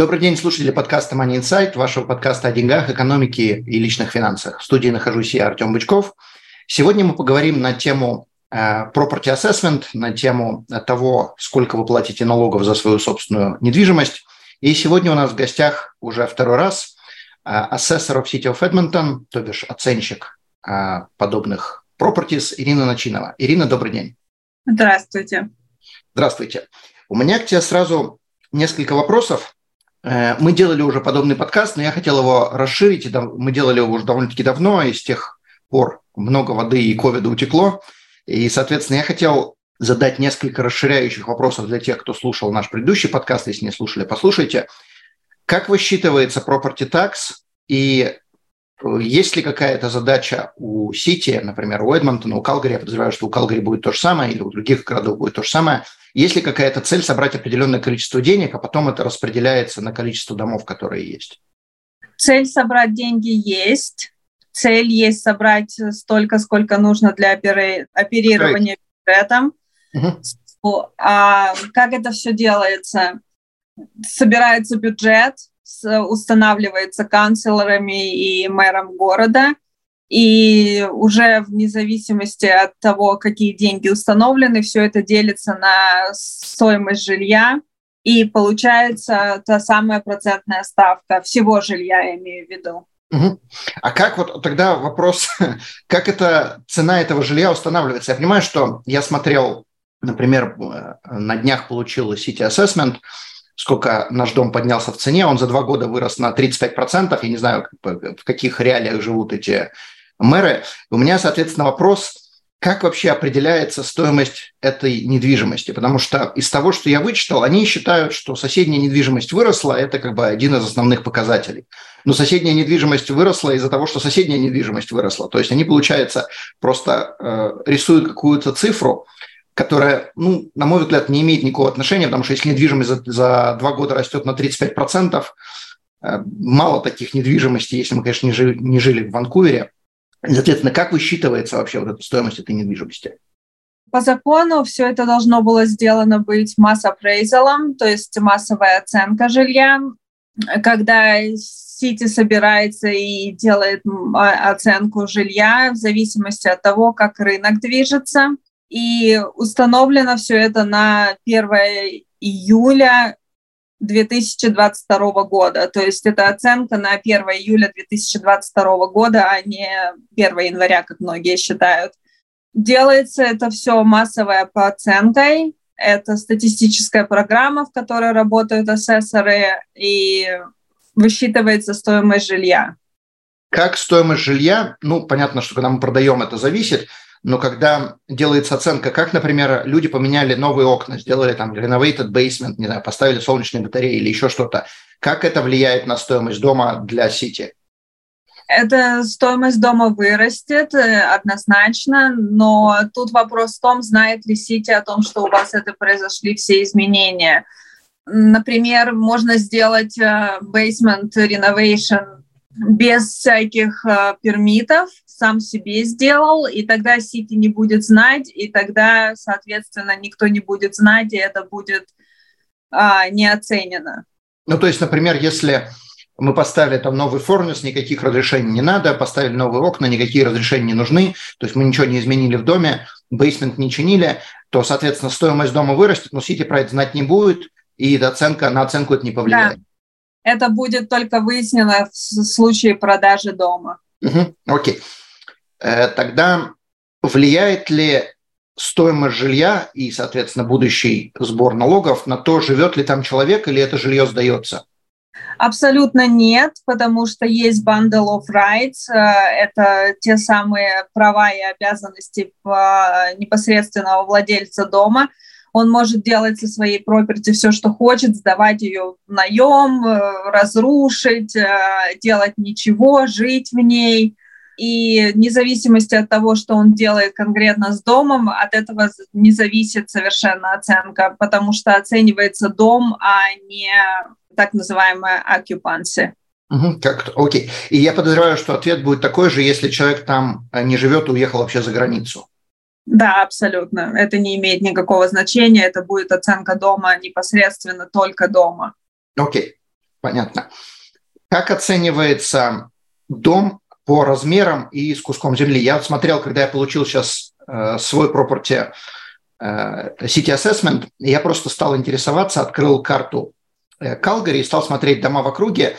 Добрый день, слушатели подкаста Money Insight, вашего подкаста о деньгах, экономике и личных финансах. В студии нахожусь я, Артем Бычков. Сегодня мы поговорим на тему э, property assessment, на тему того, сколько вы платите налогов за свою собственную недвижимость. И сегодня у нас в гостях уже второй раз э, ассессор в City of Edmonton, то бишь оценщик э, подобных properties Ирина Начинова. Ирина, добрый день. Здравствуйте. Здравствуйте. У меня к тебе сразу несколько вопросов. Э, мы делали уже подобный подкаст, но я хотел его расширить. Мы делали его уже довольно-таки давно, и с тех пор много воды и ковида утекло. И, соответственно, я хотел задать несколько расширяющих вопросов для тех, кто слушал наш предыдущий подкаст. Если не слушали, послушайте. Как высчитывается property tax и есть ли какая-то задача у Сити, например, у Эдмонтона, у Калгари, я подозреваю, что у Калгари будет то же самое, или у других городов будет то же самое, есть ли какая-то цель собрать определенное количество денег, а потом это распределяется на количество домов, которые есть? Цель собрать деньги есть. Цель есть собрать столько, сколько нужно для оперирования бюджетом. Угу. А как это все делается? Собирается бюджет, устанавливается канцлерами и мэром города, и уже вне зависимости от того, какие деньги установлены, все это делится на стоимость жилья, и получается та самая процентная ставка всего жилья, я имею в виду. Угу. А как вот тогда вопрос, как эта цена этого жилья устанавливается? Я понимаю, что я смотрел, например, э, на днях получил City Assessment, сколько наш дом поднялся в цене, он за два года вырос на 35%, я не знаю, в каких реалиях живут эти мэры. У меня, соответственно, вопрос, как вообще определяется стоимость этой недвижимости? Потому что из того, что я вычитал, они считают, что соседняя недвижимость выросла, это как бы один из основных показателей. Но соседняя недвижимость выросла из-за того, что соседняя недвижимость выросла. То есть они, получается, просто э, рисуют какую-то цифру, которая, ну, на мой взгляд, не имеет никакого отношения, потому что если недвижимость за, за два года растет на 35%, э, мало таких недвижимостей, если мы, конечно, не жили, не жили в Ванкувере. Соответственно, как высчитывается вообще вот эта стоимость этой недвижимости? По закону все это должно было сделано быть масс-апрейзалом, то есть массовая оценка жилья. Когда Сити собирается и делает оценку жилья в зависимости от того, как рынок движется – и установлено все это на 1 июля 2022 года. То есть это оценка на 1 июля 2022 года, а не 1 января, как многие считают. Делается это все массовой по оценкой. Это статистическая программа, в которой работают асессоры, и высчитывается стоимость жилья. Как стоимость жилья? Ну, понятно, что когда мы продаем, это зависит но когда делается оценка, как, например, люди поменяли новые окна, сделали там renovated basement, не знаю, поставили солнечные батареи или еще что-то, как это влияет на стоимость дома для Сити? Эта стоимость дома вырастет э, однозначно, но тут вопрос в том, знает ли Сити о том, что у вас это произошли все изменения. Например, можно сделать э, basement renovation без всяких э, пермитов, сам себе сделал, и тогда Сити не будет знать, и тогда, соответственно, никто не будет знать, и это будет а, не оценено. Ну, то есть, например, если мы поставили там новый форнус, никаких разрешений не надо, поставили новые окна, никакие разрешения не нужны, то есть мы ничего не изменили в доме, бейсмент не чинили, то, соответственно, стоимость дома вырастет, но Сити про это знать не будет, и оценка, на оценку это не повлияет. Да. Это будет только выяснено в случае продажи дома. Угу, окей. Э, тогда влияет ли стоимость жилья и, соответственно, будущий сбор налогов на то, живет ли там человек или это жилье сдается? Абсолютно нет, потому что есть bundle of rights, э, это те самые права и обязанности непосредственного владельца дома. он может делать со своей проперти все, что хочет, сдавать ее в наем, э, разрушить, э, делать ничего, жить в ней. И вне зависимости от того, что он делает конкретно с домом, от этого не зависит совершенно оценка, потому что оценивается дом, а не так называемая occupancy. Угу, как окей. И я подозреваю, что ответ будет такой же, если человек там э, не живет и уехал вообще за границу. Да, абсолютно. Это не имеет никакого значения. Это будет оценка дома непосредственно только дома. Окей, понятно. Как оценивается дом по размерам и с куском земли? Я смотрел, когда я получил сейчас э, свой property э, City Assessment, я просто стал интересоваться, открыл карту э, Калгари и стал смотреть дома в округе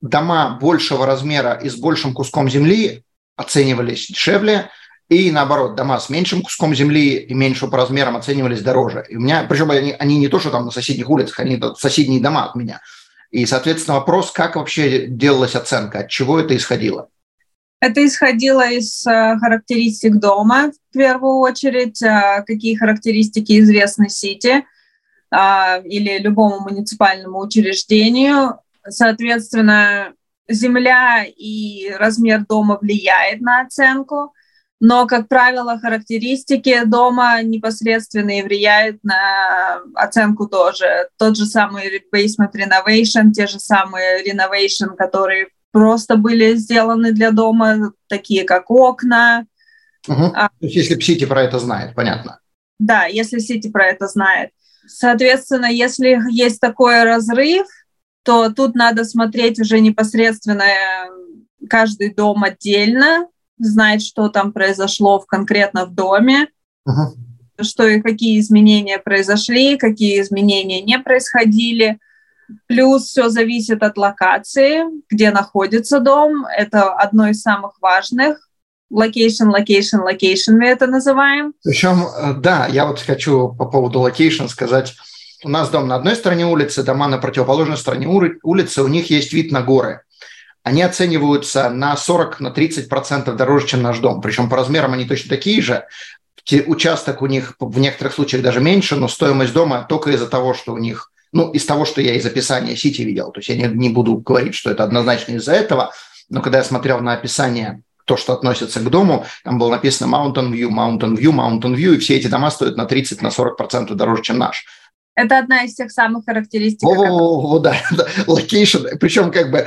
дома большего размера и с большим куском земли оценивались дешевле, и наоборот, дома с меньшим куском земли и меньшим по размерам оценивались дороже. И у меня, причем они, они не то, что там на соседних улицах, они соседние дома от меня. И, соответственно, вопрос, как вообще делалась оценка, от чего это исходило? Это исходило из э, характеристик дома, в первую очередь, э, какие характеристики известны Сити э, или любому муниципальному учреждению, Соответственно, земля и размер дома влияет на оценку, но, как правило, характеристики дома непосредственно и влияют на оценку тоже. Тот же самый basement renovation, те же самые renovation, которые просто были сделаны для дома, такие как окна. Угу. А, То есть, если Сити про это знает, понятно. Да, если Сити про это знает. Соответственно, если есть такой разрыв, то тут надо смотреть уже непосредственно э, каждый дом отдельно, знать, что там произошло в, конкретно в доме, uh-huh. что и какие изменения произошли, какие изменения не происходили. Плюс все зависит от локации, где находится дом. Это одно из самых важных. Location, location, location мы это называем. Причем, да, я вот хочу по поводу location сказать, у нас дом на одной стороне улицы, дома на противоположной стороне улицы, у них есть вид на горы. Они оцениваются на 40-30% на 30% дороже, чем наш дом. Причем по размерам они точно такие же. Участок у них в некоторых случаях даже меньше, но стоимость дома только из-за того, что у них, ну, из того, что я из описания Сити видел. То есть я не, не буду говорить, что это однозначно из-за этого, но когда я смотрел на описание то, что относится к дому, там было написано Mountain View, Mountain View, Mountain View, и все эти дома стоят на 30-40% на 40% дороже, чем наш. Это одна из тех самых характеристик. О, о, да, да, location. Причем как бы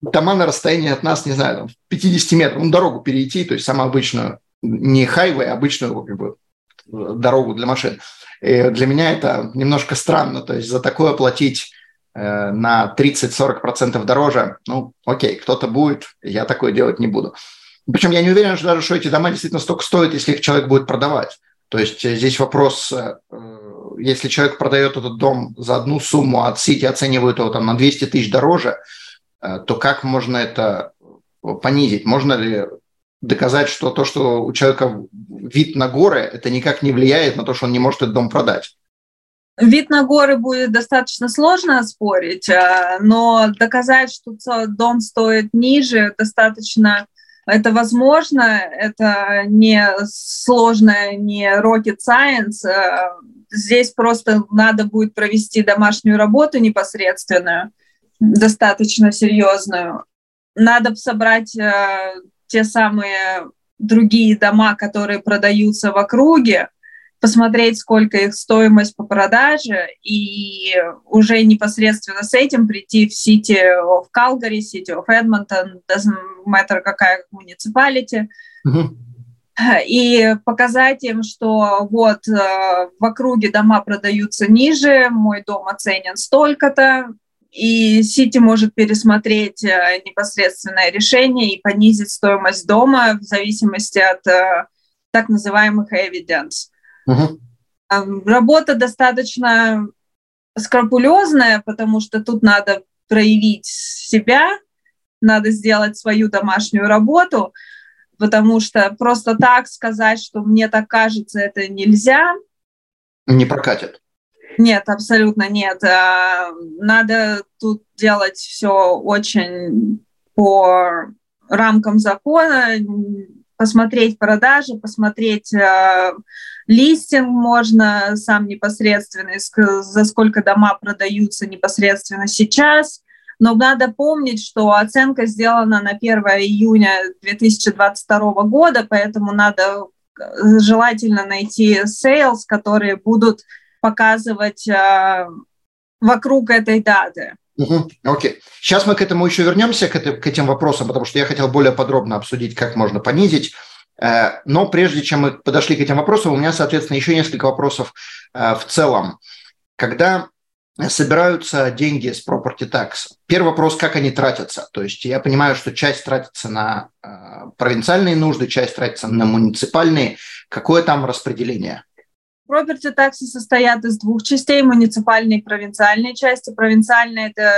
дома на расстоянии от нас, не знаю, там, 50 метров, ну, дорогу перейти, то есть самую обычную, не хайвей, а обычную как бы, дорогу для машин. И для меня это немножко странно, то есть за такое платить э, на 30-40% дороже, ну, окей, кто-то будет, я такое делать не буду. Причем я не уверен, что даже что эти дома действительно столько стоят, если их человек будет продавать. То есть э, здесь вопрос, э, если человек продает этот дом за одну сумму, а Сити оценивают его там на 200 тысяч дороже, то как можно это понизить? Можно ли доказать, что то, что у человека вид на горы, это никак не влияет на то, что он не может этот дом продать? Вид на горы будет достаточно сложно оспорить, но доказать, что дом стоит ниже, достаточно это возможно, это не сложное, не rocket science. Э, здесь просто надо будет провести домашнюю работу непосредственную, достаточно серьезную. Надо собрать э, те самые другие дома, которые продаются в округе, посмотреть, сколько их стоимость по продаже, и уже непосредственно с этим прийти в City of Calgary, City of Edmonton, doesn't matter какая муниципалити, и показать им, что вот э, в округе дома продаются ниже, мой дом оценен столько-то, и Сити может пересмотреть э, непосредственное решение и понизить стоимость дома в зависимости от э, так называемых evidence. Угу. Работа достаточно скрупулезная, потому что тут надо проявить себя, надо сделать свою домашнюю работу, потому что просто так сказать, что мне так кажется, это нельзя. Не прокатит. Нет, абсолютно нет. А, надо тут делать все очень по рамкам закона, посмотреть продажи, посмотреть листинг можно сам непосредственно, за сколько дома продаются непосредственно сейчас. Но надо помнить, что оценка сделана на 1 июня 2022 года, поэтому надо э, желательно найти sales, которые будут показывать э, вокруг этой даты. Угу, окей. Сейчас мы к этому еще вернемся, к, это, к этим вопросам, потому что я хотел более подробно обсудить, как можно понизить. Э, но прежде чем мы подошли к этим вопросам, у меня, соответственно, еще несколько вопросов э, в целом. Когда собираются деньги с property tax, первый вопрос, как они тратятся. То есть я понимаю, что часть тратится на э, провинциальные нужды, часть тратится на муниципальные. Какое там распределение? Property таксы состоят из двух частей, муниципальной и провинциальной части. Провинциальная – это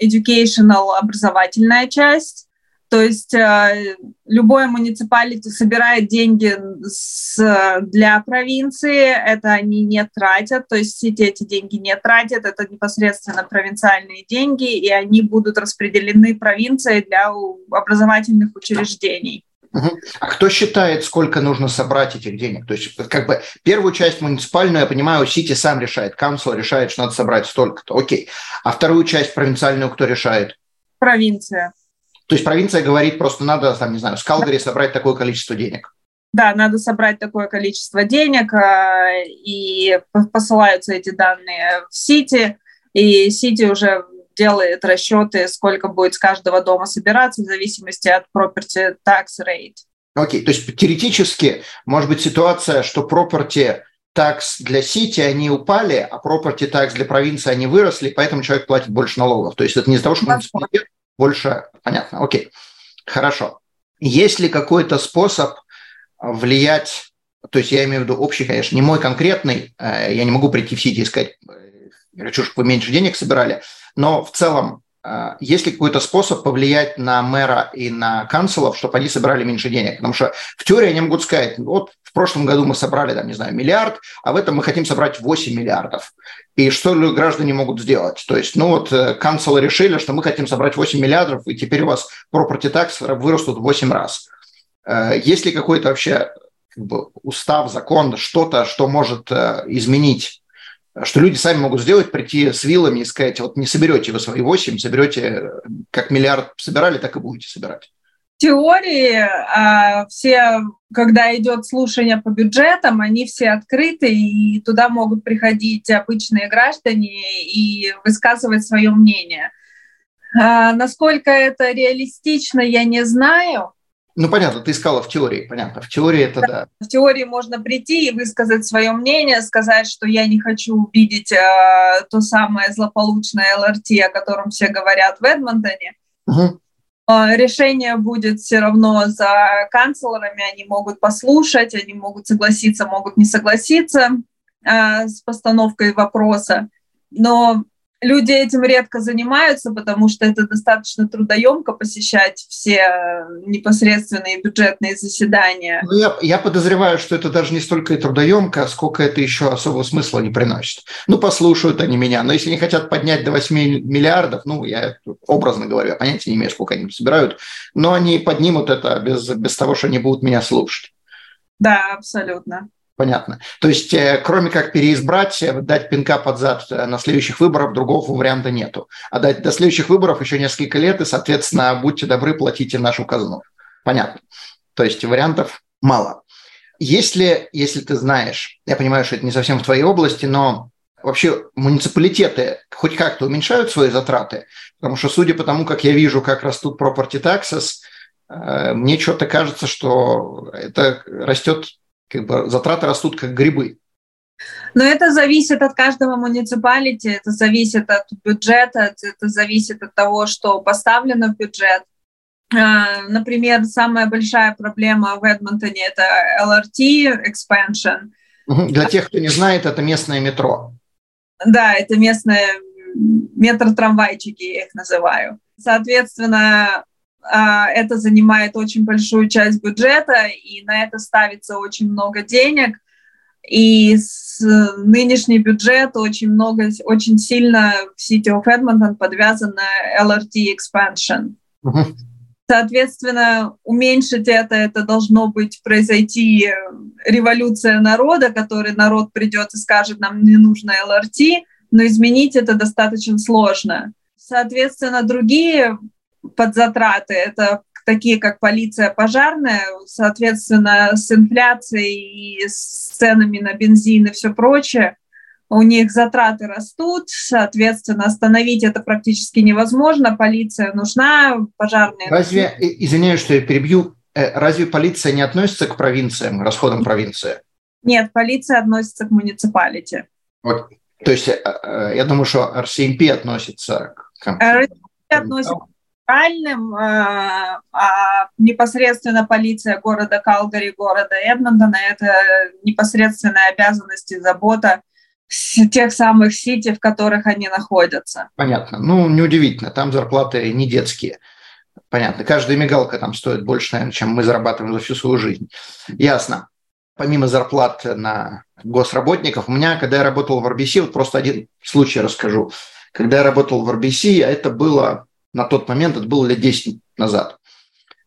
educational, образовательная часть, то есть э, любое муниципалити собирает деньги с, для провинции, это они не тратят, то есть сети эти деньги не тратят, это непосредственно провинциальные деньги, и они будут распределены провинцией для образовательных учреждений. А кто считает, сколько нужно собрать этих денег? То есть, как бы первую часть муниципальную, я понимаю, Сити сам решает, Камсел решает, что надо собрать столько-то, окей. А вторую часть провинциальную кто решает? Провинция. То есть провинция говорит, просто надо, там, не знаю, с Калгари собрать такое количество денег. Да, надо собрать такое количество денег, а, и посылаются эти данные в Сити, и Сити уже делает расчеты, сколько будет с каждого дома собираться в зависимости от property tax rate. Окей, okay. то есть теоретически может быть ситуация, что property tax для Сити они упали, а property tax для провинции они выросли, поэтому человек платит больше налогов. То есть это не из-за того, что муниципалитет больше понятно. Окей, хорошо. Есть ли какой-то способ влиять, то есть я имею в виду общий, конечно, не мой конкретный, э, я не могу прийти в Сити и сказать, я хочу, чтобы вы меньше денег собирали, но в целом э, есть ли какой-то способ повлиять на мэра и на канцлеров, чтобы они собирали меньше денег? Потому что в теории они могут сказать, вот в прошлом году мы собрали, там, не знаю, миллиард, а в этом мы хотим собрать 8 миллиардов. И что граждане могут сделать? То есть, ну вот, э, канцлеры решили, что мы хотим собрать 8 миллиардов, и теперь у вас property tax вырастут в 8 раз. Э, есть ли какой-то вообще как бы, устав, закон, что-то, что может изменить что люди сами могут сделать, прийти с вилами и сказать, вот не соберете вы свои 8, соберете, как миллиард собирали, так и будете собирать теории а, все, когда идет слушание по бюджетам, они все открыты, и туда могут приходить обычные граждане и высказывать свое мнение. А, насколько это реалистично, я не знаю. Ну, понятно, ты искала в теории, понятно. В теории это да. В теории можно прийти и высказать свое мнение, сказать, что я не хочу увидеть э, то самое злополучное ЛРТ, о котором все говорят в Эдмонтоне. Угу. Решение будет все равно за канцлерами, они могут послушать, они могут согласиться, могут не согласиться э, с постановкой вопроса. Но люди этим редко занимаются, потому что это достаточно трудоемко посещать все непосредственные бюджетные заседания. Ну, я, я подозреваю, что это даже не столько и трудоемко, сколько это еще особого смысла не приносит. Ну, послушают они меня, но если не хотят поднять до 8 миллиардов, ну, я образно говорю, я понятия не имею, сколько они собирают, но они поднимут это без, без того, что они будут меня слушать. Да, абсолютно. Понятно. То есть, э, кроме как переизбрать, э, дать пинка под зад э, на следующих выборах, другого варианта нету. А дать до следующих выборов еще несколько лет, и, соответственно, будьте добры, платите нашу казну. Понятно. То есть, вариантов мало. Если, если ты знаешь, я понимаю, что это не совсем в твоей области, но вообще муниципалитеты хоть как-то уменьшают свои затраты? Потому что, судя по тому, как я вижу, как растут property taxes, мне что-то кажется, что это растет как бы затраты растут как грибы. Но это зависит от каждого муниципалити, это зависит от бюджета, это зависит от того, что поставлено в бюджет. А, например, самая большая проблема в Эдмонтоне – это LRT expansion. Для тех, кто не знает, это местное метро. Да, это местное метро-трамвайчики, я их называю. Соответственно, это занимает очень большую часть бюджета, и на это ставится очень много денег. И с нынешний бюджет очень много, очень сильно в City of Edmonton подвязан на LRT expansion. Соответственно, уменьшить это, это должно быть произойти революция народа, который народ придет и скажет, нам не нужно ЛРТ, но изменить это достаточно сложно. Соответственно, другие подзатраты — это такие как полиция пожарная, соответственно, с инфляцией и с ценами на бензин и все прочее, у них затраты растут, соответственно, остановить это практически невозможно, полиция нужна, пожарные... Разве, извиняюсь, что я перебью, э, разве полиция не относится к провинциям, расходам провинции? Нет, полиция относится к муниципалити. Вот. То есть э, э, я думаю, что RCMP относится к... RCMP относится к федеральным, а непосредственно полиция города Калгари, города Эдмонтона – это непосредственная обязанность и забота тех самых сити, в которых они находятся. Понятно. Ну, неудивительно, там зарплаты не детские. Понятно. Каждая мигалка там стоит больше, наверное, чем мы зарабатываем за всю свою жизнь. Ясно. Помимо зарплат на госработников, у меня, когда я работал в RBC, вот просто один случай расскажу. Когда я работал в RBC, а это было на тот момент, это было лет 10 назад,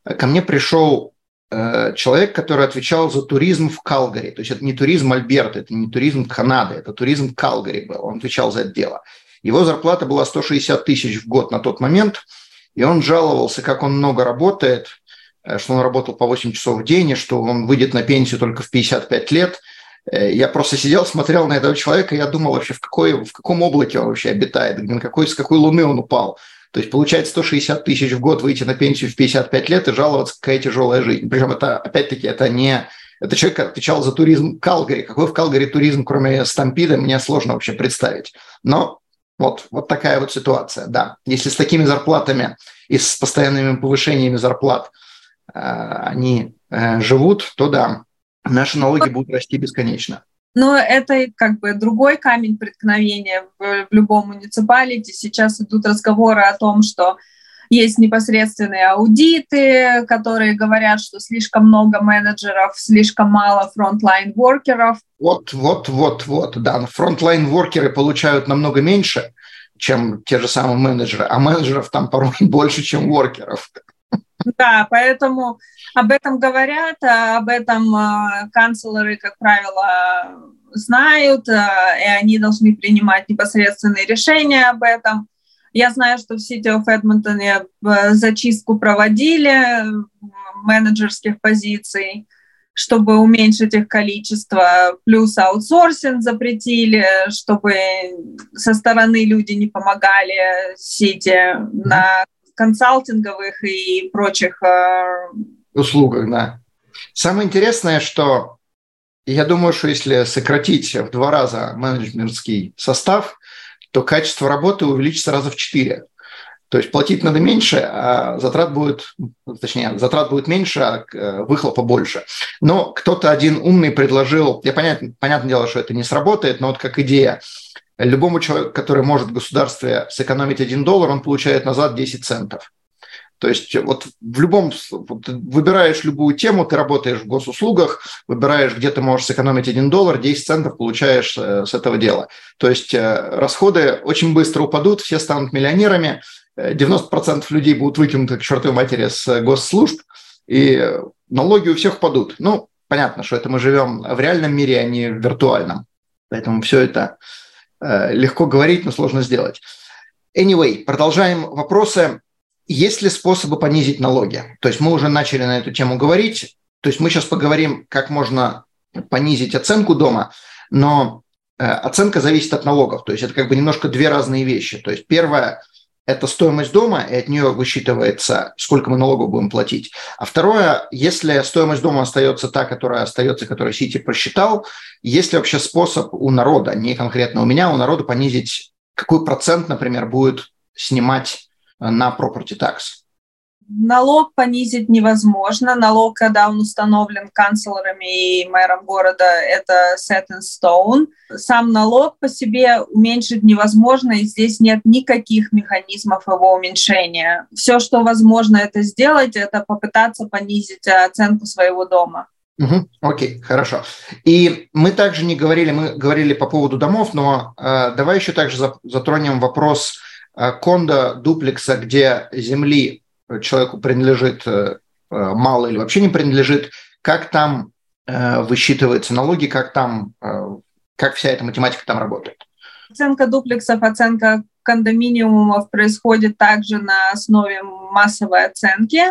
ко мне пришел Э, человек, который отвечал за туризм в Калгари. То есть это не туризм Альберта, это не туризм Канады, это туризм Калгари был. Он отвечал за это дело. Его зарплата была 160 тысяч в год на тот момент, и он жаловался, как он много работает, э, что он работал по 8 часов в день, и что он выйдет на пенсию только в 55 лет. Э, я просто сидел, смотрел на этого человека, и я думал вообще, в, какой, в каком облаке он вообще обитает, на какой, с какой луны он упал. То есть получать 160 тысяч в год, выйти на пенсию в 55 лет и жаловаться, какая тяжелая жизнь. Причем это, опять-таки, это не... Это человек отвечал за туризм Калгари. Какой в Калгари туризм, кроме Стампида, мне сложно вообще представить. Но вот, вот такая вот ситуация, да. Если с такими зарплатами и с постоянными повышениями зарплат э, они э, живут, то да, наши налоги будут расти бесконечно. Но это как бы другой камень преткновения в, в любом municipality. Сейчас идут разговоры о том, что есть непосредственные аудиты, которые говорят, что слишком много менеджеров, слишком мало frontline-воркеров. Вот, вот, вот, вот, да. Frontline-воркеры получают намного меньше, чем те же самые менеджеры, а менеджеров там порой больше, чем воркеров. Да, поэтому об этом говорят, а об этом а, канцлеры, как правило, знают, а, и они должны принимать непосредственные решения об этом. Я знаю, что в City of Edmonton зачистку проводили менеджерских позиций, чтобы уменьшить их количество, плюс аутсорсинг запретили, чтобы со стороны люди не помогали Сити на консалтинговых и прочих э, услугах, да. Самое интересное, что я думаю, что если сократить в два раза менеджментский состав, то качество работы увеличится раза в четыре. То есть платить надо меньше, а затрат будет, точнее, затрат будет меньше, а э, выхлопа больше. Но кто-то один умный предложил, я понятно, понятное дело, что это не сработает, но вот как идея, любому человеку, который может в государстве сэкономить 1 доллар, он получает назад 10 центов. То есть вот в любом, вот выбираешь любую тему, ты работаешь в госуслугах, выбираешь, где ты можешь сэкономить 1 доллар, 10 центов получаешь э, с этого дела. То есть э, расходы очень быстро упадут, все станут миллионерами, 90% людей будут выкинуты к чертовой матери с госслужб, и налоги у всех упадут. Ну, понятно, что это мы живем в реальном мире, а не в виртуальном. Поэтому все это Э, легко говорить, но сложно сделать. Anyway, продолжаем вопросы. Есть ли способы понизить налоги? То есть мы уже начали на эту тему говорить. То есть мы сейчас поговорим, как можно понизить оценку дома, но э, оценка зависит от налогов. То есть это как бы немножко две разные вещи. То есть первое – это стоимость дома, и от нее высчитывается, сколько мы налогов будем платить. А второе, если стоимость дома остается та, которая остается, которую Сити просчитал, есть ли вообще способ у народа, не конкретно у меня, у народа понизить, какой процент, например, будет снимать на property tax? Налог понизить невозможно. Налог, когда он установлен канцлерами и мэром города, это set in stone. Сам налог по себе уменьшить невозможно, и здесь нет никаких механизмов его уменьшения. Все, что возможно это сделать, это попытаться понизить оценку своего дома. Угу, окей, хорошо. И мы также не говорили, мы говорили по поводу домов, но э, давай еще также затронем вопрос э, кондо, дуплекса, где земли человеку принадлежит мало или вообще не принадлежит, как там высчитываются налоги, как там, как вся эта математика там работает? Оценка дуплексов, оценка кондоминиумов происходит также на основе массовой оценки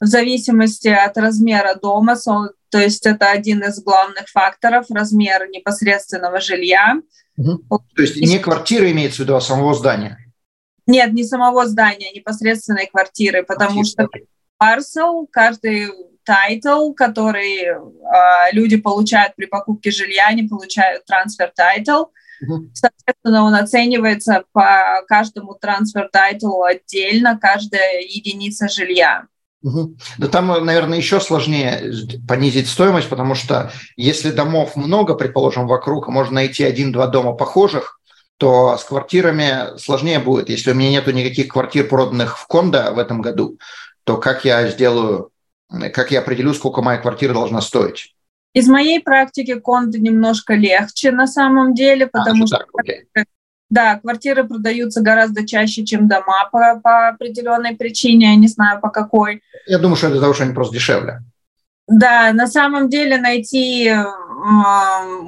в зависимости от размера дома, то есть это один из главных факторов, размер непосредственного жилья. Угу. То есть не квартира имеется в виду, а самого здания? Нет, не самого здания, а непосредственной квартиры, потому Квартира. что parcel, каждый title, который э, люди получают при покупке жилья, они получают transfer title. Соответственно, он оценивается по каждому transfer title у отдельно, каждая единица жилья. Угу. Да там, наверное, еще сложнее понизить стоимость, потому что если домов много, предположим, вокруг, можно найти один-два дома похожих, то с квартирами сложнее будет. Если у меня нету никаких квартир, проданных в кондо в этом году, то как я сделаю, как я определю, сколько моя квартира должна стоить? Из моей практики конды немножко легче на самом деле, а, потому а, что так, да, квартиры продаются гораздо чаще, чем дома по, по определенной причине, я не знаю по какой. Я думаю, что это потому, что они просто дешевле. Да, на самом деле найти э,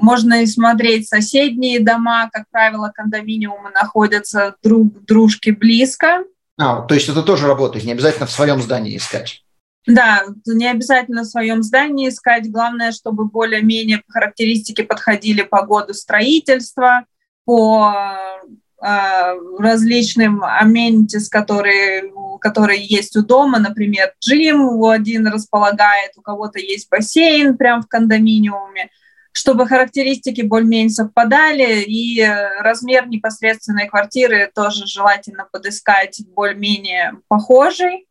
можно и смотреть соседние дома, как правило, кондоминиумы находятся друг дружке близко. А, то есть это тоже работает, не обязательно в своем здании искать. Да, не обязательно в своем здании искать. Главное, чтобы более-менее характеристики подходили по году строительства, по э, различным amenities, которые, которые есть у дома, например, джим у один располагает, у кого-то есть бассейн прямо в кондоминиуме, чтобы характеристики более-менее совпадали, и размер непосредственной квартиры тоже желательно подыскать более-менее похожий.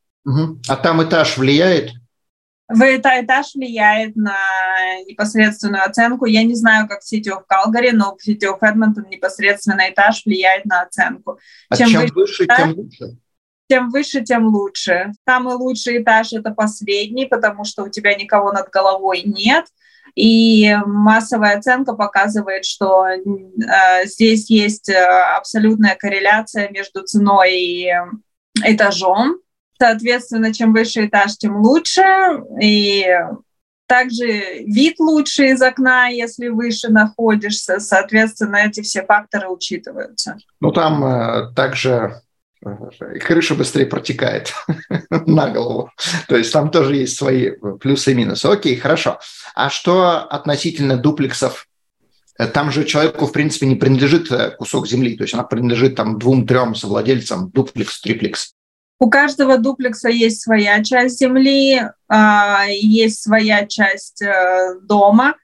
А там этаж влияет? В этаж влияет на непосредственную оценку. Я не знаю, как в City of Calgary, но в City of Edmonton непосредственно этаж влияет на оценку. А чем, чем выше, этаж, тем лучше? Тем выше, тем лучше. Самый лучший этаж – это последний, потому что у тебя никого над головой нет. И массовая оценка показывает, что э, здесь есть э, абсолютная корреляция между ценой и этажом. Соответственно, чем выше этаж, тем лучше. И также вид лучше из окна, если выше находишься. Соответственно, эти все факторы учитываются. Ну, там э, также э, крыша быстрее протекает на голову. То есть там тоже есть свои плюсы и минусы. Окей, хорошо. А что относительно дуплексов? Э, там же человеку, в принципе, не принадлежит э, кусок земли, то есть она принадлежит там двум-трем совладельцам, дуплекс, триплекс. У каждого дуплекса есть своя часть земли, а, есть своя часть э, дома.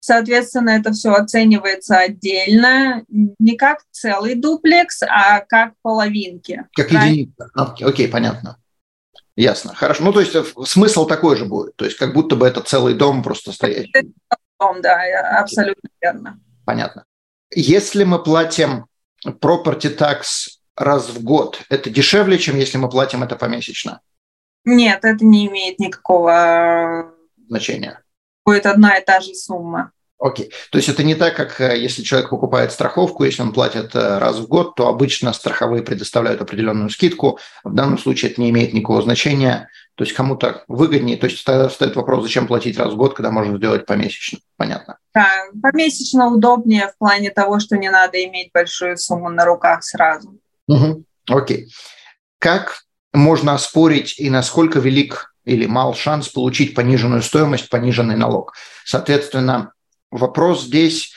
Соответственно, это все оценивается отдельно, не как целый дуплекс, а как половинки. Как единица. Окей, понятно. Ясно. Хорошо. Ну, то есть э, смысл такой же будет. То есть как будто бы это целый дом просто стоять. Дом, да, абсолютно верно. Понятно. Если мы платим property tax раз в год, это дешевле, чем если мы платим это помесячно? Нет, это не имеет никакого значения. Будет одна и та же сумма. Окей. То есть это не так, как э, если человек покупает страховку, если он платит э, раз в год, то обычно страховые предоставляют определенную скидку. В данном случае это не имеет никакого значения. То есть кому-то выгоднее. То есть тогда встает вопрос, зачем платить раз в год, когда можно сделать помесячно. Понятно. Да, помесячно удобнее в плане того, что не надо иметь большую сумму на руках сразу. Угу. Окей. Как можно оспорить и насколько велик или мал шанс получить пониженную стоимость, пониженный налог? Соответственно, вопрос здесь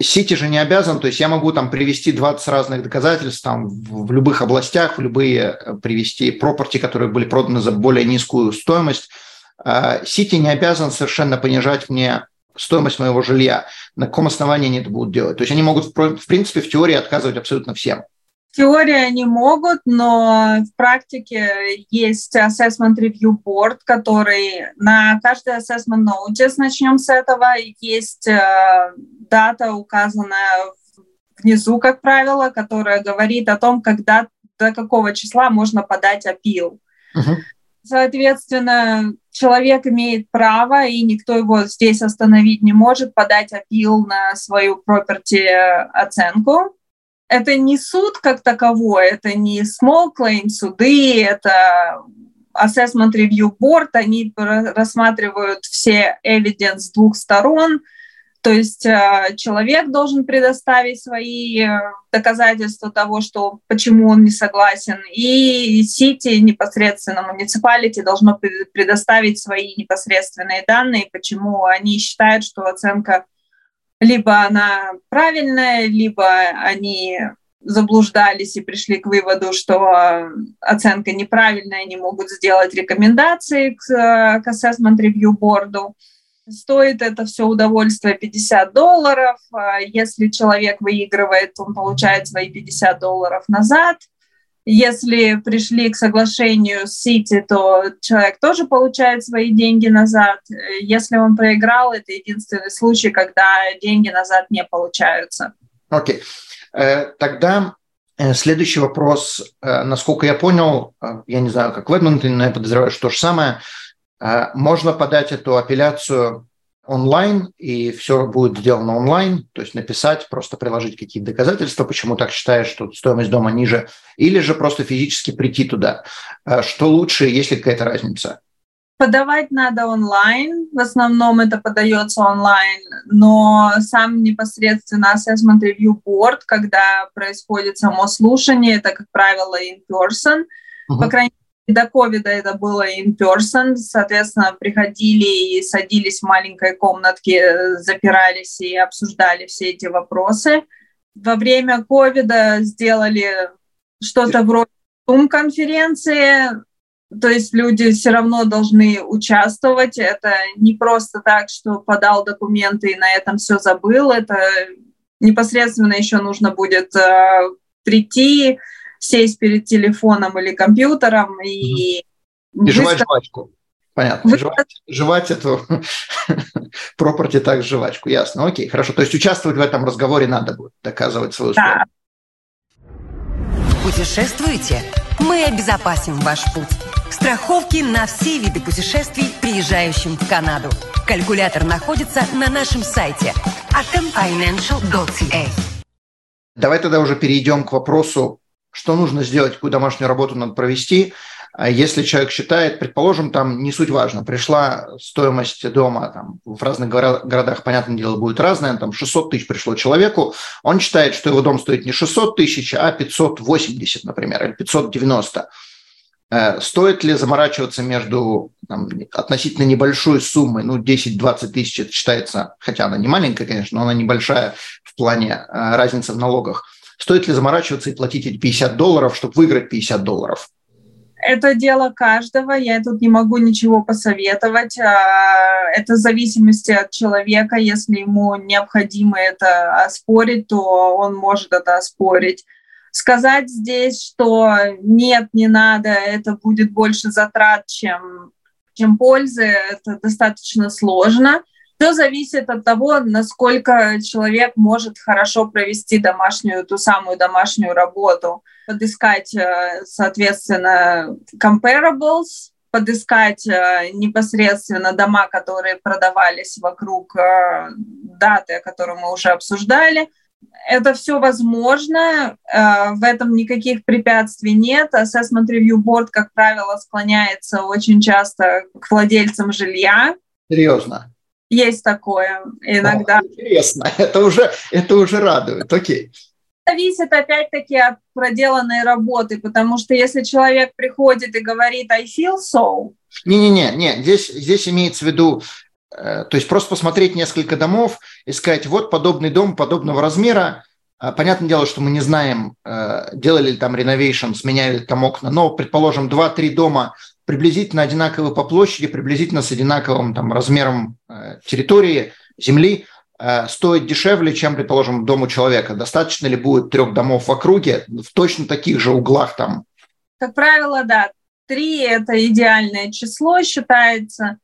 Сити же не обязан, то есть я могу там привести 20 разных доказательств там в любых областях, в любые э, привести пропорти, которые были проданы за более низкую стоимость. А Сити не обязан совершенно понижать мне стоимость моего жилья. На каком основании они это будут делать? То есть они могут, в принципе, в теории отказывать абсолютно всем теории они могут, но в практике есть Assessment Review Board, который на каждый Assessment Notice, начнем с этого, есть э, дата, указанная внизу, как правило, которая говорит о том, когда, до какого числа можно подать апил. Uh-huh. Соответственно, человек имеет право, и никто его здесь остановить не может, подать апил на свою property оценку это не суд как таковой, это не small claim суды, это assessment review board, они рассматривают все evidence с двух сторон, то есть э, человек должен предоставить свои э, доказательства того, что почему он не согласен, и Сити непосредственно муниципалити должно предоставить свои непосредственные данные, почему они считают, что оценка либо она правильная, либо они заблуждались и пришли к выводу, что э, оценка неправильная, они могут сделать рекомендации к, к Assessment Review Board. Стоит это все удовольствие 50 долларов. А если человек выигрывает, он получает свои 50 долларов назад. Если пришли к соглашению с Сити, то человек тоже получает свои деньги назад. Если он проиграл, это единственный случай, когда деньги назад не получаются. Окей. Okay. Э, тогда э, следующий вопрос. Э, насколько я понял, я не знаю, как в Эдмонтоне, но я подозреваю, что то же самое – можно подать эту апелляцию онлайн, и все будет сделано онлайн, то есть написать, просто приложить какие-то доказательства, почему так считаешь, что стоимость дома ниже, или же просто физически прийти туда. А, что лучше, есть ли какая-то разница? Подавать надо онлайн, в основном это подается онлайн, но сам непосредственно assessment review board, когда происходит само слушание, это, как правило, in person, uh-huh. по крайней до ковида это было in person, соответственно, приходили и садились в маленькой комнатке, запирались и обсуждали все эти вопросы. Во время ковида сделали что-то вроде Zoom-конференции, то есть люди все равно должны участвовать. Это не просто так, что подал документы и на этом все забыл. Это непосредственно еще нужно будет э, прийти, сесть перед телефоном или компьютером и... И жевать жвачку. Понятно. Вы... Жевать, жевать эту property так жвачку. Ясно. Окей, хорошо. То есть участвовать в этом разговоре надо будет, доказывать свою сторону. Путешествуете? Мы обезопасим ваш путь. Страховки на все виды путешествий, приезжающим в Канаду. Калькулятор находится на нашем сайте atomfinancial.ca. Давай тогда уже перейдем к вопросу что нужно сделать, какую домашнюю работу надо провести. А если человек считает, предположим, там не суть важно, пришла стоимость дома там, в разных городах, понятное дело, будет разная, там 600 тысяч пришло человеку, он считает, что его дом стоит не 600 тысяч, а 580, например, или 590. Э, стоит ли заморачиваться между там, относительно небольшой суммой, ну, 10-20 тысяч это считается, хотя она не маленькая, конечно, но она небольшая в плане э, разницы в налогах – Стоит ли заморачиваться и платить эти 50 долларов, чтобы выиграть 50 долларов? Это дело каждого, я тут не могу ничего посоветовать. А, это в зависимости от человека. Если ему необходимо это оспорить, то он может это оспорить. Сказать здесь, что нет, не надо, это будет больше затрат, чем, чем пользы, это достаточно сложно. Все зависит от того, насколько человек может хорошо провести домашнюю, ту самую домашнюю работу, подыскать, э, соответственно, comparables, подыскать э, непосредственно дома, которые продавались вокруг э, даты, о которой мы уже обсуждали. Это все возможно, в этом никаких препятствий нет. Assessment Review Board, как правило, склоняется очень часто к владельцам жилья. Серьезно? Есть такое иногда. О, интересно, это уже, это уже радует, окей. Зависит опять-таки от проделанной работы, потому что если человек приходит и говорит «I feel so», не-не-не, не, здесь, здесь имеется в виду, э, то есть просто посмотреть несколько домов и сказать, вот подобный дом подобного размера, а, Понятное дело, что мы не знаем, э, делали ли там реновейшн, сменяли ли там окна, но, предположим, 2-3 дома приблизительно одинаковые по площади, приблизительно с одинаковым там, размером э, территории, земли, э, стоит дешевле, чем, предположим, дом у человека. Достаточно ли будет трех домов в округе в точно таких же углах там? Как правило, да. Три – это идеальное число считается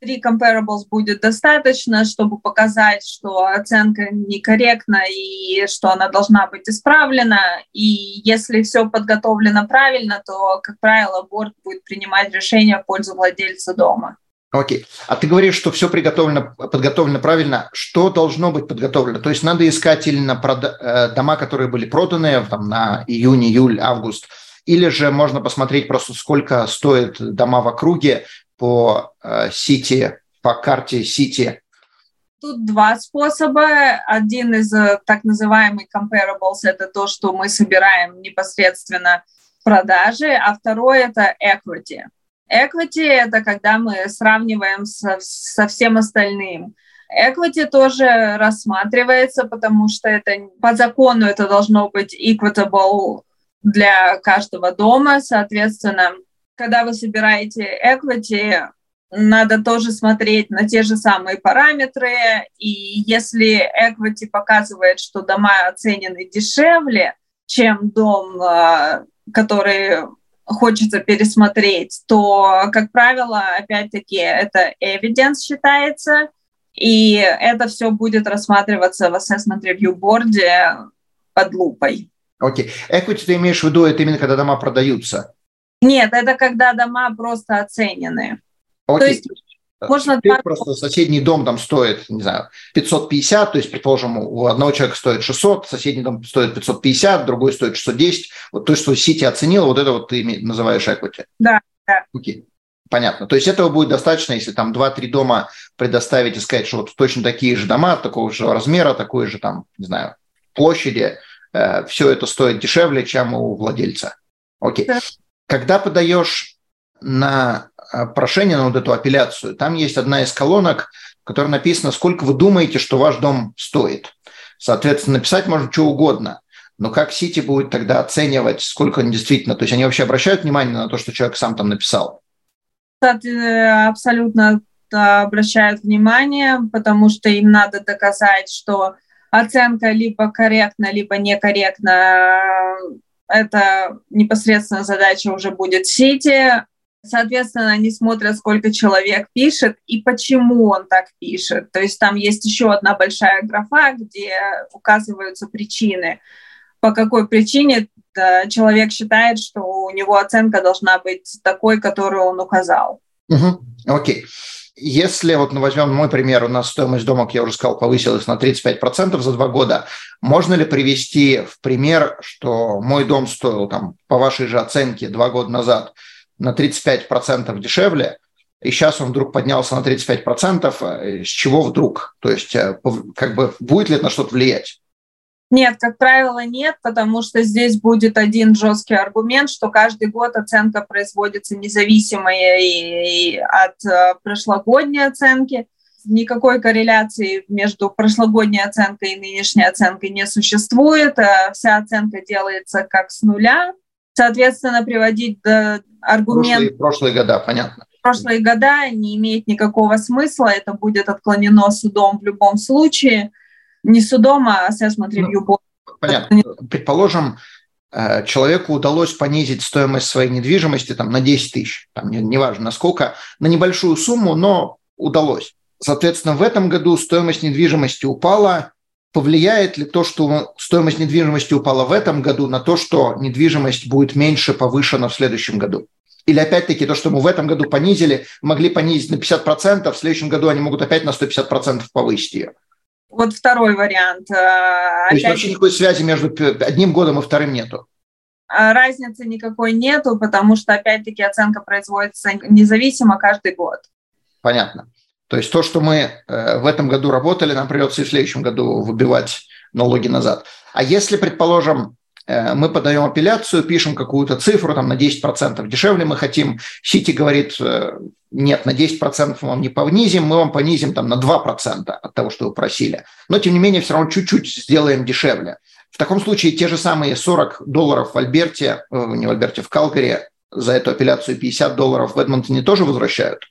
три comparables будет достаточно, чтобы показать, что оценка некорректна и что она должна быть исправлена. И если все подготовлено правильно, то, как правило, борт будет принимать решение в пользу владельца дома. Окей. А ты говоришь, что все приготовлено, подготовлено правильно. Что должно быть подготовлено? То есть надо искать или на прода- э, дома, которые были проданы там, на июнь, июль, август, или же можно посмотреть просто, сколько стоят дома в округе по Сити, по карте Сити Тут два способа. Один из э, так называемых comparables – это то, что мы собираем непосредственно продажи, а второй – это equity. Equity – это когда мы сравниваем со, со всем остальным. Equity тоже рассматривается, потому что это по закону это должно быть equitable для каждого дома. Соответственно, когда вы собираете equity, надо тоже смотреть на те же самые параметры. И если equity показывает, что дома оценены дешевле, чем дом, а, который хочется пересмотреть, то, как правило, опять-таки, это evidence считается, и это все будет рассматриваться в Assessment Review Board под лупой. Окей. Okay. Equity ты имеешь в виду, это именно когда дома продаются? Нет, это когда дома просто оценены. Окей. То есть можно так... просто соседний дом там стоит, не знаю, 550, то есть, предположим, у одного человека стоит 600, соседний дом стоит 550, другой стоит 610. Вот то, что Сити оценил, вот это вот ты называешь equity. Да, да. Окей. Понятно. То есть этого будет достаточно, если там 2-3 дома предоставить и сказать, что вот точно такие же дома, такого же размера, такой же там, не знаю, площади, э, все это стоит дешевле, чем у владельца. Окей. Да. Когда подаешь на э, прошение, на вот эту апелляцию, там есть одна из колонок, в которой написано, сколько вы думаете, что ваш дом стоит. Соответственно, написать можно что угодно. Но как Сити будет тогда оценивать, сколько он действительно... То есть они вообще обращают внимание на то, что человек сам там написал? Абсолютно обращают внимание, потому что им надо доказать, что оценка либо корректна, либо некорректна. Это непосредственно задача уже будет Сити. Соответственно, они смотрят, сколько человек пишет и почему он так пишет. То есть там есть еще одна большая графа, где указываются причины, по какой причине человек считает, что у него оценка должна быть такой, которую он указал. Угу. Окей. Если вот ну, возьмем мой пример, у нас стоимость дома, как я уже сказал, повысилась на 35% за два года. Можно ли привести в пример, что мой дом стоил там по вашей же оценке два года назад на 35% дешевле, и сейчас он вдруг поднялся на 35%, э, с чего вдруг? То есть э, как бы будет ли это на что-то влиять? Нет, как правило, нет, потому что здесь будет один жесткий аргумент, что каждый год оценка производится независимо и, от э, прошлогодней оценки. Никакой корреляции между прошлогодней оценкой и нынешней оценкой не существует. Вся оценка делается как с нуля. Соответственно, приводить аргумент... Прошлые, прошлые года, понятно. Прошлые года не имеет никакого смысла, это будет отклонено судом в любом случае. Не судом, а assessment review board. Понятно. Предположим, э, человеку удалось понизить стоимость своей недвижимости там, на 10 тысяч, там, неважно насколько, на небольшую сумму, но удалось. Соответственно, в этом году стоимость недвижимости упала, повлияет ли то, что стоимость недвижимости упала в этом году, на то, что недвижимость будет меньше повышена в следующем году? Или опять-таки то, что мы в этом году понизили, могли понизить на 50%, в следующем году они могут опять на 150% повысить ее? Вот второй вариант. Э, то есть вообще никакой связи между одним годом и вторым нету? А разницы никакой нету, потому что опять-таки оценка производится независимо каждый год. Понятно. То есть то, что мы э, в этом году работали, нам придется и в следующем году выбивать налоги назад. А если, предположим, мы подаем апелляцию, пишем какую-то цифру, там на 10% дешевле мы хотим, Сити говорит, э, нет, на 10% мы вам не понизим, мы вам понизим там на 2% от того, что вы просили. Но, тем не менее, все равно чуть-чуть сделаем дешевле. В таком случае те же самые 40 долларов в Альберте, не в Альберте, в Калгари за эту апелляцию 50 долларов в Эдмонтоне тоже возвращают?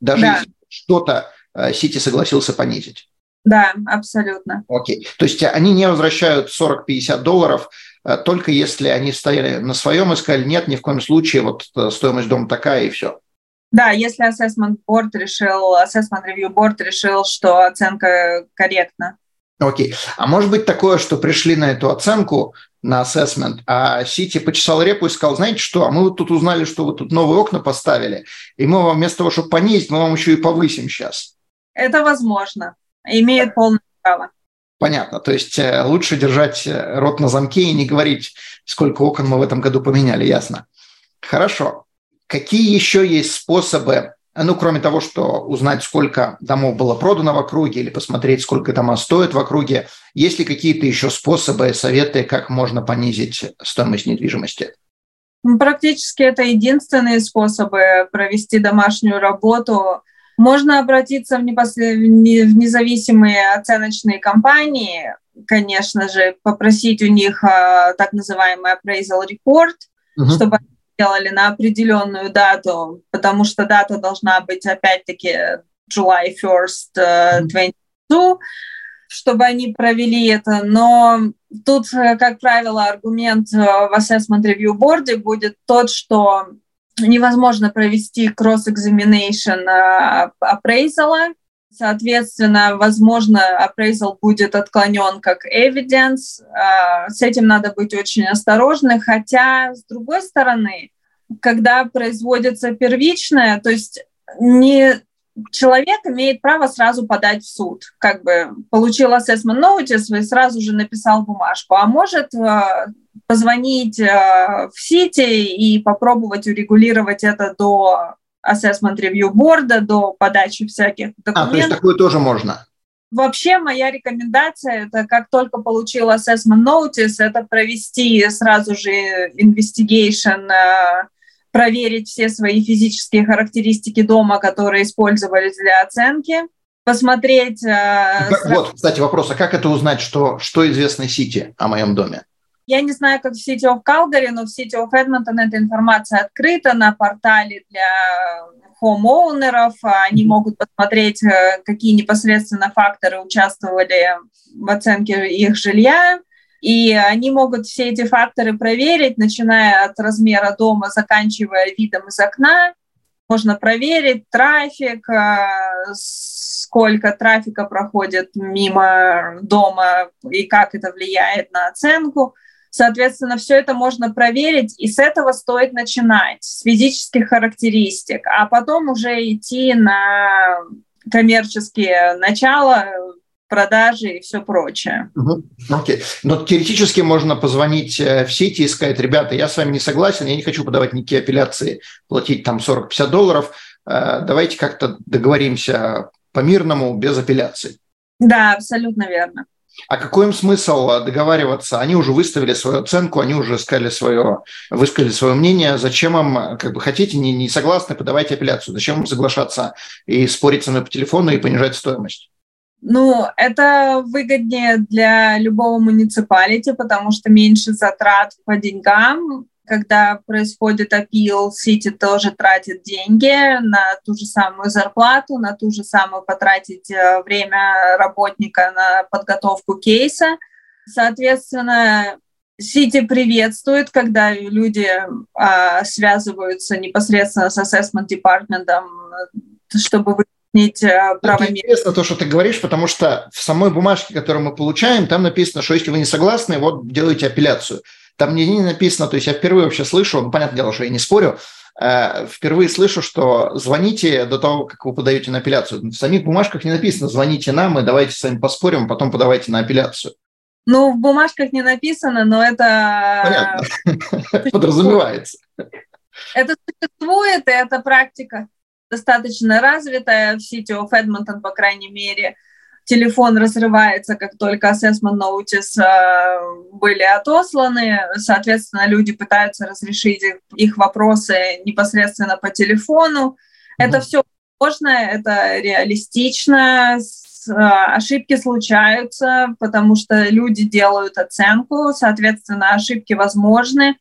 Даже да. если что-то э, Сити согласился понизить. Да, абсолютно. Окей. То есть они не возвращают 40-50 долларов, э, только если они стояли на своем и сказали, нет, ни в коем случае, вот э, стоимость дома такая и все. Да, если Assessment Board решил, Assessment Review Board решил, что оценка корректна. Окей. А может быть такое, что пришли на эту оценку, на ассессмент, а Сити почесал репу и сказал, знаете что, а мы вот тут узнали, что вы тут новые окна поставили, и мы вам вместо того, чтобы понизить, мы вам еще и повысим сейчас. Это возможно. Имеет полное право. Понятно. То есть э, лучше держать э, рот на замке и не говорить, сколько окон мы в этом году поменяли. Ясно. Хорошо. Какие еще есть способы, ну, кроме того, что узнать, сколько домов было продано в округе или посмотреть, сколько дома стоят в округе, есть ли какие-то еще способы, советы, как можно понизить стоимость недвижимости? Практически это единственные способы провести домашнюю работу. Можно обратиться в, непосред... в независимые оценочные компании, конечно же, попросить у них а, так называемый appraisal report, угу. чтобы они сделали на определенную дату, потому что дата должна быть опять-таки July 1st, 22, чтобы они провели это. Но тут, э, как правило, аргумент э, в Assessment Review Board будет тот, что невозможно провести cross-examination appraisal, Соответственно, возможно, appraisal будет отклонен как evidence. А, с этим надо быть очень осторожны. Хотя, с другой стороны, когда производится первичное, то есть не человек имеет право сразу подать в суд. Как бы получил assessment notice и сразу же написал бумажку. А может позвонить э, в Сити и попробовать урегулировать это до assessment review борда, до подачи всяких документов. А, то есть такое тоже можно? Вообще моя рекомендация, это как только получил assessment notice, это провести сразу же investigation, э, проверить все свои физические характеристики дома, которые использовались для оценки, посмотреть... Э, вот, кстати, вопрос, а как это узнать, что, что известно Сити о моем доме? Я не знаю, как в City of Calgary, но в City of Edmonton эта информация открыта на портале для homeownerов. Они могут посмотреть, э, какие непосредственно факторы участвовали в оценке их жилья, и они могут все эти факторы проверить, начиная от размера дома, заканчивая видом из окна. Можно проверить трафик, э, сколько трафика проходит мимо дома и как это влияет на оценку. Соответственно, все это можно проверить, и с этого стоит начинать, с физических характеристик, а потом уже идти на коммерческие начала, продажи и все прочее. Окей. Okay. Но теоретически можно позвонить э, в сети и сказать, ребята, я с вами не согласен, я не хочу подавать никакие апелляции, платить там 40-50 долларов, э, давайте как-то договоримся по-мирному, без апелляций. Да, абсолютно верно. А какой им смысл договариваться? Они уже выставили свою оценку, они уже сказали свое, высказали свое мнение. Зачем им, как бы хотите, не, не согласны, подавайте апелляцию. Зачем им соглашаться и спорить со мной по телефону и понижать стоимость? Ну, это выгоднее для любого муниципалити, потому что меньше затрат по деньгам. Когда происходит апил, Сити тоже тратит деньги на ту же самую зарплату, на ту же самую потратить э, время работника на подготовку кейса. Соответственно, Сити приветствует, когда люди а, связываются непосредственно с assessment департментом, чтобы вы объяснить э, право Интересно то, что ты говоришь, потому что в самой бумажке, которую мы получаем, там написано, что если вы не согласны, вот делайте апелляцию. Там не, не написано, то есть я впервые вообще слышу, ну, понятное дело, что я не спорю, э, впервые слышу, что звоните до того, как вы подаете на апелляцию. В самих бумажках не написано, звоните нам и давайте с вами поспорим, потом подавайте на апелляцию. Ну, в бумажках не написано, но это... Понятно. Подразумевается. Это существует, и это практика достаточно развитая в City of Edmonton, по крайней мере. Телефон разрывается, как только assessment notice э, были отосланы. Соответственно, люди пытаются разрешить их, их вопросы непосредственно по телефону. Mm-hmm. Это все сложно, это реалистично, э, ошибки случаются, потому что люди делают оценку, соответственно, ошибки возможны.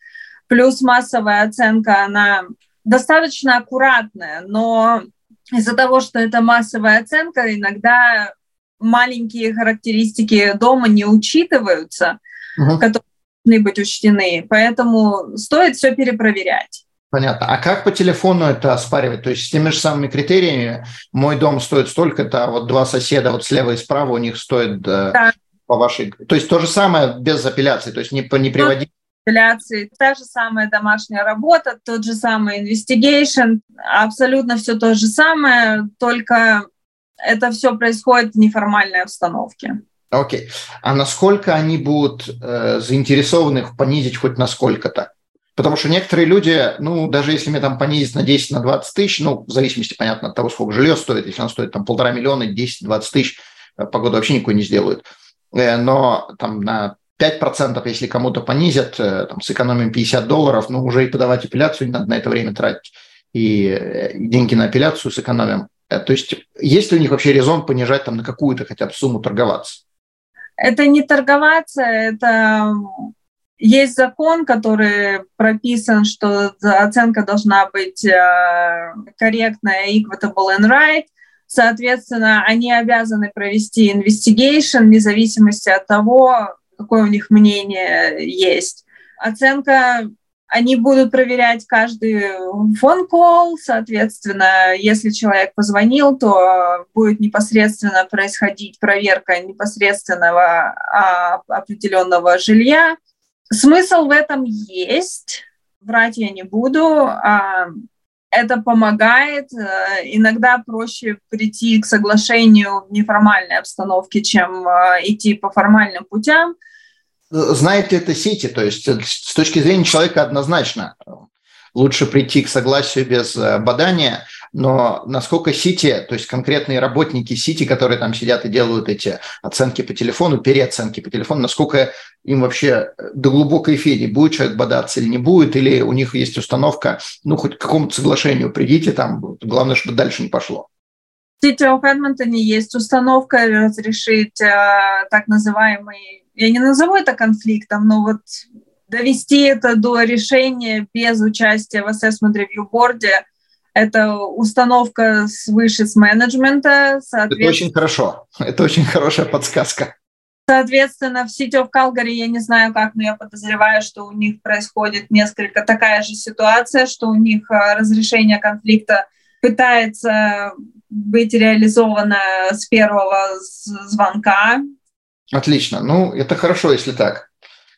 Плюс массовая оценка, она достаточно аккуратная, но из-за того, что это массовая оценка, иногда маленькие характеристики дома не учитываются, угу. которые должны быть учтены. Поэтому стоит все перепроверять. Понятно. А как по телефону это оспаривать? То есть с теми же самыми критериями мой дом стоит столько-то, а вот два соседа вот слева и справа у них стоит э, да. по вашей... То есть то же самое без апелляции, то есть не, не приводить апелляции, та же самая домашняя работа, тот же самый investigation, абсолютно все то же самое, только это все происходит в неформальной обстановке. Окей. А насколько они будут э, заинтересованы понизить хоть насколько-то? Потому что некоторые люди, ну, даже если мне там понизить на 10, на 20 тысяч, ну, в зависимости, понятно, от того, сколько жилье стоит, если оно стоит там полтора миллиона, 10-20 тысяч, э, погоду вообще никакой не сделают. Э, но там на 5%, если кому-то понизят, э, там, сэкономим 50 долларов, ну, уже и подавать апелляцию не надо на это время тратить. И, и деньги на апелляцию сэкономим. То есть есть ли у них вообще резон понижать там на какую-то хотя бы сумму торговаться? Это не торговаться, это есть закон, который прописан, что оценка должна быть э, корректная, equitable and right. Соответственно, они обязаны провести investigation вне зависимости от того, какое у них мнение есть. Оценка они будут проверять каждый фон-колл, соответственно, если человек позвонил, то будет непосредственно происходить проверка непосредственного а, определенного жилья, Смысл в этом есть, врать я не буду. А, это помогает. Э, иногда проще прийти к соглашению в неформальной обстановке, чем э, идти по формальным путям. Знает ли это Сити? То есть э, с точки зрения человека однозначно лучше прийти к согласию без бадания – но насколько Сити, то есть конкретные работники Сити, которые там сидят и делают эти оценки по телефону, переоценки по телефону, насколько им вообще до глубокой феди будет человек бодаться или не будет, или у них есть установка, ну, хоть к какому-то соглашению придите там, главное, чтобы дальше не пошло. В City of Edmonton есть установка разрешить э, так называемый, я не назову это конфликтом, но вот довести это до решения без участия в Assessment Review Board это установка свыше с менеджмента. Это очень хорошо. Это очень хорошая подсказка. Соответственно, в City of Calgary я не знаю как, но я подозреваю, что у них происходит несколько такая же ситуация, что у них а, разрешение конфликта пытается быть реализовано с первого звонка. Отлично. Ну, это хорошо, если так.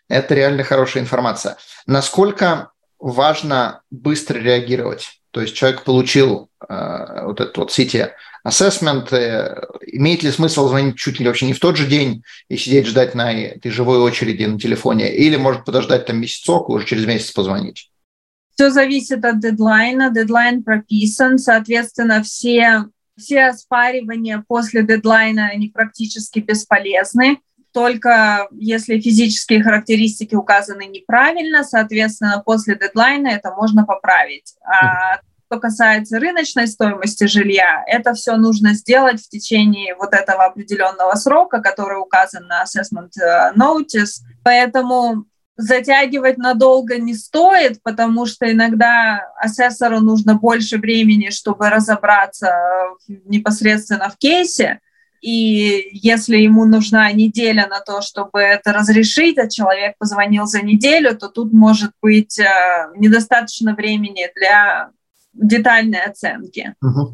Это реально хорошая информация. Насколько важно быстро реагировать? То есть человек получил э, вот этот вот City Assessment. Э, имеет ли смысл звонить чуть ли вообще не в тот же день и сидеть ждать на этой живой очереди на телефоне? Или может подождать там месяцок и уже через месяц позвонить? Все зависит от дедлайна. Дедлайн прописан. Соответственно, все, все оспаривания после дедлайна, они практически бесполезны только если физические характеристики указаны неправильно, соответственно, после дедлайна это можно поправить. А что касается рыночной стоимости жилья, это все нужно сделать в течение вот этого определенного срока, который указан на assessment э, notice. Поэтому затягивать надолго не стоит, потому что иногда асессору нужно больше времени, чтобы разобраться непосредственно в кейсе. И если ему нужна неделя на то, чтобы это разрешить, а человек позвонил за неделю, то тут может быть э, недостаточно времени для детальной оценки. Угу.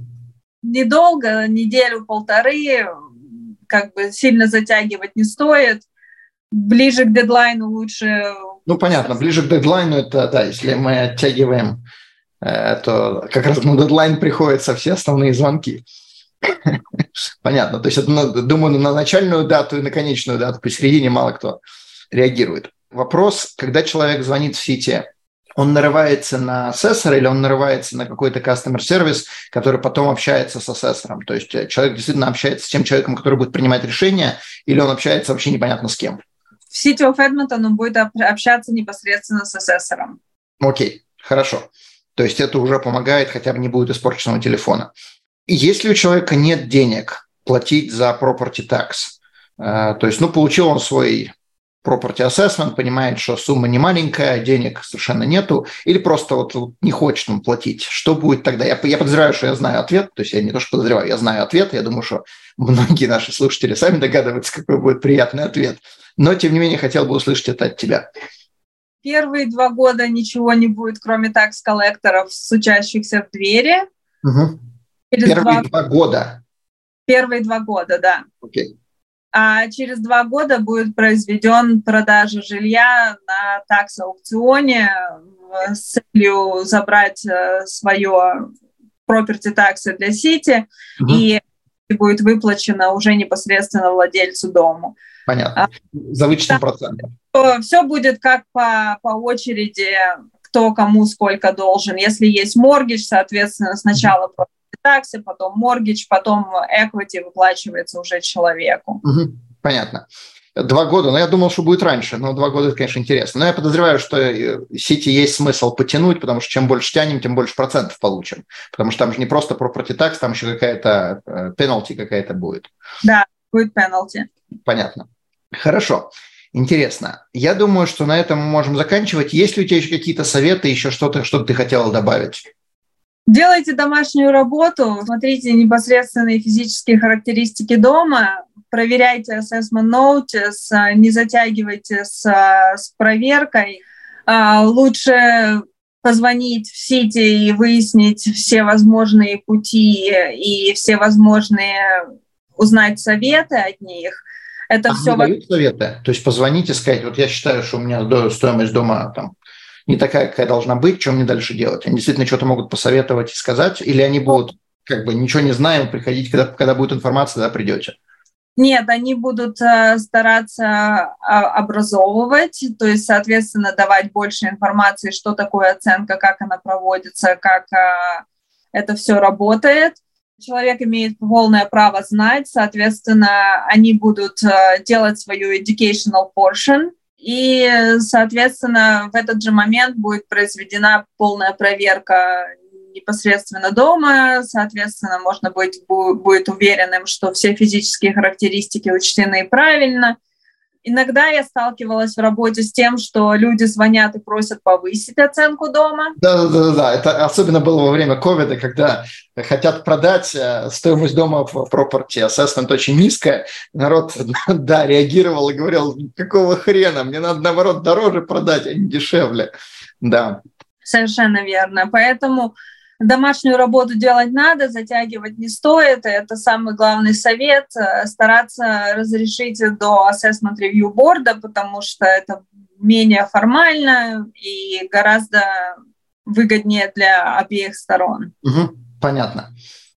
Недолго, неделю-полторы, как бы сильно затягивать не стоит. Ближе к дедлайну лучше... Ну, понятно, ближе к дедлайну это, да, если мы оттягиваем, э, то как раз на дедлайн приходятся все основные звонки. Понятно. То есть, это, думаю, на начальную дату и на конечную дату посередине мало кто реагирует. Вопрос, когда человек звонит в сети, он нарывается на ассессора или он нарывается на какой-то customer сервис, который потом общается с ассессором. То есть э, человек действительно общается с тем человеком, который будет принимать решение, или он общается вообще непонятно с кем. В City of Edmonton он будет общаться непосредственно с ассессором. Окей, хорошо. То есть это уже помогает, хотя бы не будет испорченного телефона. Если у человека нет денег платить за property tax, э, то есть, ну, получил он свой property assessment, понимает, что сумма не маленькая, денег совершенно нету, или просто вот, не хочет он платить, что будет тогда? Я, я подозреваю, что я знаю ответ, то есть я не то, что подозреваю, я знаю ответ, я думаю, что многие наши слушатели сами догадываются, какой будет приятный ответ, но, тем не менее, хотел бы услышать это от тебя. Первые два года ничего не будет, кроме такс-коллекторов, стучащихся в двери. Угу. Через Первые два, два года. Первые два года, да. Окей. А через два года будет произведен продажа жилья на такс-аукционе с целью забрать э, свое property таксы для Сити. Угу. И будет выплачено уже непосредственно владельцу дома. Понятно. А, За вычетом процентов. Все будет как по, по очереди, кто кому сколько должен. Если есть моргидж, соответственно, сначала mm таксы, потом моргидж, потом equity выплачивается уже человеку. Угу, понятно. Два года, но я думал, что будет раньше, но два года это, конечно, интересно. Но я подозреваю, что э, сети есть смысл потянуть, потому что чем больше тянем, тем больше процентов получим. Потому что там же не просто property tax, там еще какая-то пеналти какая-то будет. Да, будет пеналти. Понятно. Хорошо. Интересно. Я думаю, что на этом мы можем заканчивать. Есть ли у тебя еще какие-то советы, еще что-то, что ты хотела добавить? Делайте домашнюю работу, смотрите непосредственные физические характеристики дома, проверяйте assessment notice, не затягивайте с, с проверкой. А, лучше позвонить в сети и выяснить все возможные пути и все возможные узнать советы от них. Это а все... дают советы? То есть позвонить и сказать, вот я считаю, что у меня стоимость дома там не такая, какая должна быть, что мне дальше делать? Они действительно что-то могут посоветовать и сказать, или они будут как бы ничего не знаем, приходить, когда, когда будет информация, тогда придете? Нет, они будут э, стараться а, образовывать, то есть, соответственно, давать больше информации, что такое оценка, как она проводится, как э, это все работает. Человек имеет полное право знать, соответственно, они будут э, делать свою educational portion, и, соответственно, в этот же момент будет произведена полная проверка непосредственно дома, соответственно, можно быть будет уверенным, что все физические характеристики учтены правильно – Иногда я сталкивалась в работе с тем, что люди звонят и просят повысить оценку дома. Да, да, да, да. Это особенно было во время ковида, когда хотят продать э, стоимость дома в property assessment очень низкая. Народ, да, реагировал и говорил, какого хрена, мне надо, наоборот, дороже продать, а не дешевле. Да. Совершенно верно. Поэтому Домашнюю работу делать надо, затягивать не стоит. Это самый главный совет. Э, стараться разрешить до assessment review борда, потому что это менее формально и гораздо выгоднее для обеих сторон. Угу, понятно.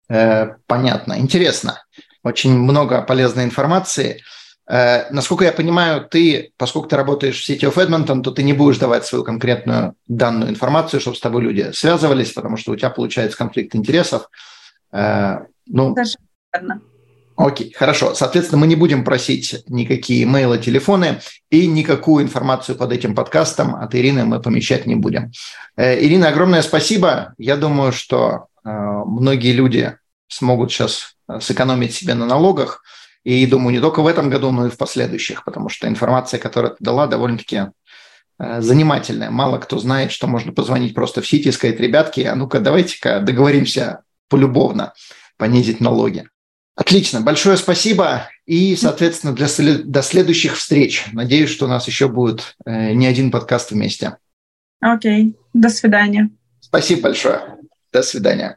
Э, понятно. Интересно. Очень много полезной информации. Э, насколько я понимаю, ты, поскольку ты работаешь в City of Edmonton, то ты не будешь давать свою конкретную данную информацию, чтобы с тобой люди связывались, потому что у тебя получается конфликт интересов. Э, ну, Даже верно. Окей, хорошо. Соответственно, мы не будем просить никакие имейлы, телефоны и никакую информацию под этим подкастом от Ирины мы помещать не будем. Э, Ирина, огромное спасибо. Я думаю, что многие люди смогут сейчас сэкономить себе на налогах. И думаю, не только в этом году, но и в последующих, потому что информация, которую ты дала, довольно-таки э, занимательная. Мало кто знает, что можно позвонить просто в Сити и сказать, ребятки, а ну-ка давайте-ка договоримся полюбовно понизить налоги. Отлично, большое спасибо и, соответственно, для, до следующих встреч. Надеюсь, что у нас еще будет э, не один подкаст вместе. Окей, okay. до свидания. Спасибо большое. До свидания.